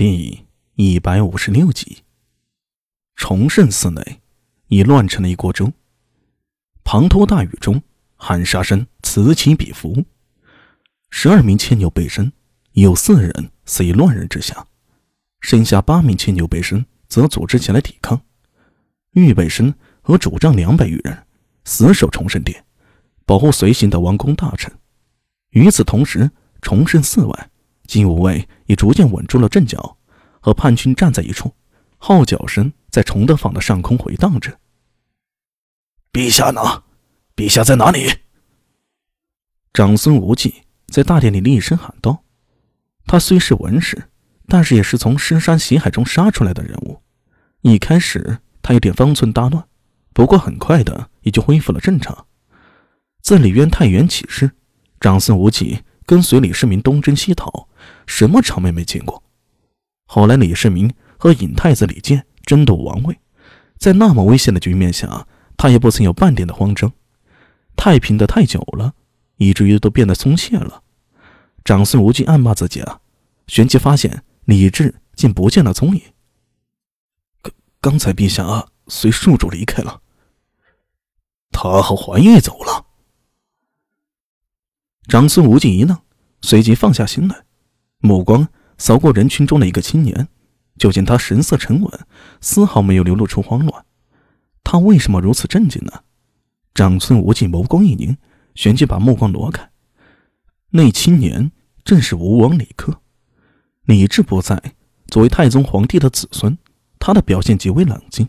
第一百五十六集，崇圣寺内已乱成了一锅粥。滂沱大雨中，喊杀声此起彼伏。十二名牵牛背身，有四人死于乱人之下，剩下八名牵牛背身则组织起来抵抗。玉背身和主将两百余人死守崇圣殿，保护随行的王公大臣。与此同时，崇圣寺外。金吾卫已逐渐稳住了阵脚，和叛军站在一处，号角声在崇德坊的上空回荡着。陛下呢？陛下在哪里？长孙无忌在大殿里厉声喊道：“他虽是文士，但是也是从深山血海中杀出来的人物。一开始他有点方寸大乱，不过很快的也就恢复了正常。自李渊太原起事，长孙无忌跟随李世民东征西讨。”什么场面没见过？后来李世民和尹太子李建争夺王位，在那么危险的局面下，他也不曾有半点的慌张。太平的太久了，以至于都变得松懈了。长孙无忌暗骂自己啊，旋即发现李治竟不见了踪影。刚刚才陛下随庶主离开了，他和桓玉走了。长孙无忌一愣，随即放下心来。目光扫过人群中的一个青年，就见他神色沉稳，丝毫没有流露出慌乱。他为什么如此镇静呢？长孙无忌眸光一凝，旋即把目光挪开。那青年正是吴王李克。李治不在，作为太宗皇帝的子孙，他的表现极为冷静，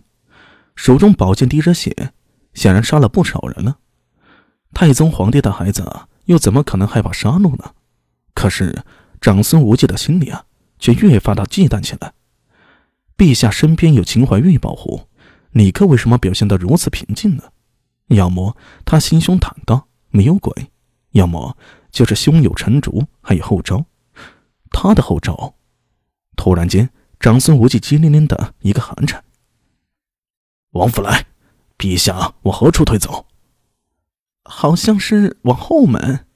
手中宝剑滴着血，显然杀了不少人呢。太宗皇帝的孩子啊又怎么可能害怕杀戮呢？可是。长孙无忌的心里啊，却越发的忌惮起来。陛下身边有秦怀玉保护，李克为什么表现得如此平静呢？要么他心胸坦荡，没有鬼；要么就是胸有成竹，还有后招。他的后招……突然间，长孙无忌激灵灵的一个寒颤。王府来，陛下往何处退走？好像是往后门。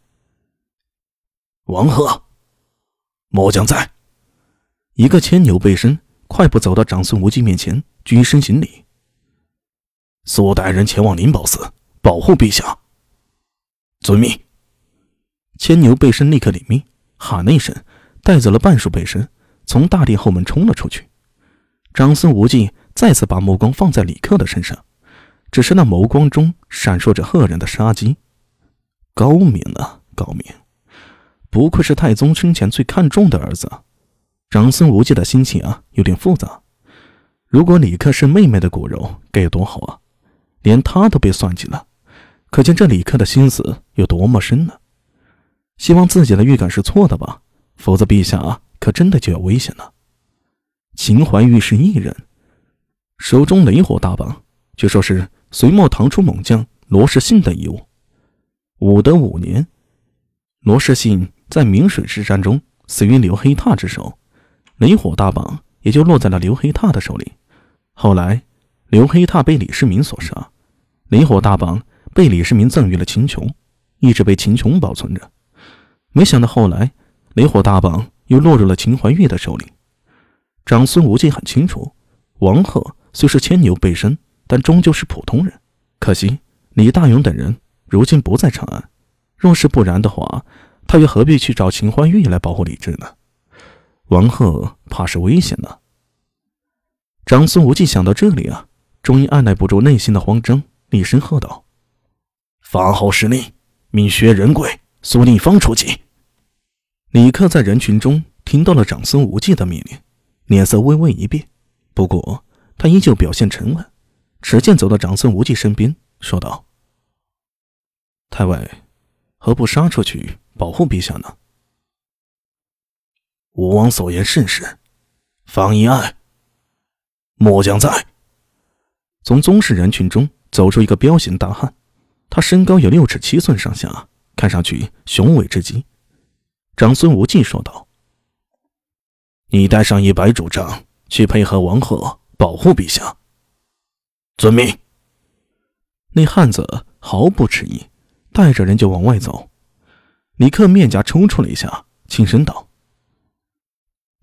王贺。末将在，一个牵牛背身快步走到长孙无忌面前，鞠身行礼。苏大人前往灵宝寺保护陛下。遵命。牵牛背身立刻领命，喊了一声，带走了半数背身，从大殿后门冲了出去。长孙无忌再次把目光放在李克的身上，只是那眸光中闪烁着赫然的杀机。高明啊，高明！不愧是太宗生前最看重的儿子，长孙无忌的心情啊有点复杂。如果李克是妹妹的骨肉，该有多好啊！连他都被算计了，可见这李克的心思有多么深呢？希望自己的预感是错的吧，否则陛下啊可真的就要危险了。秦怀玉是异人，手中雷火大棒，据说是隋末唐初猛将罗士信的遗物。武德五年，罗士信。在明水之战中死于刘黑闼之手，雷火大棒也就落在了刘黑闼的手里。后来，刘黑闼被李世民所杀，雷火大棒被李世民赠予了秦琼，一直被秦琼保存着。没想到后来，雷火大棒又落入了秦怀玉的手里。长孙无忌很清楚，王贺虽是牵牛背身，但终究是普通人。可惜李大勇等人如今不在长安，若是不然的话。他又何必去找秦欢玉来保护李治呢？王贺怕是危险呢。长孙无忌想到这里啊，终于按耐不住内心的慌张，厉声喝道：“发号施令，命薛仁贵、苏定方出击。”李克在人群中听到了长孙无忌的命令，脸色微微一变，不过他依旧表现沉稳，持剑走到长孙无忌身边，说道：“太尉，何不杀出去？”保护陛下呢？吴王所言甚是。方一爱，末将在。从宗室人群中走出一个彪形大汉，他身高有六尺七寸上下，看上去雄伟之极。长孙无忌说道：“你带上一百主将去配合王贺保护陛下。”遵命。那汉子毫不迟疑，带着人就往外走。李克面颊抽搐了一下，轻声道：“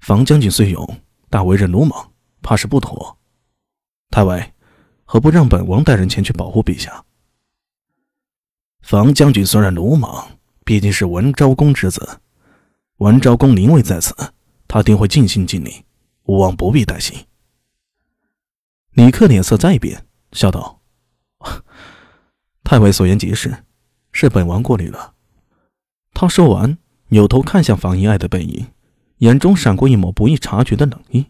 房将军虽勇，但为人鲁莽，怕是不妥。太尉，何不让本王带人前去保护陛下？房将军虽然鲁莽，毕竟是文昭公之子，文昭公临位在此，他定会尽心尽力，吾王不必担心。李克脸色再变，笑道：“太尉所言极是，是本王过虑了。”他说完，扭头看向房遗爱的背影，眼中闪过一抹不易察觉的冷意。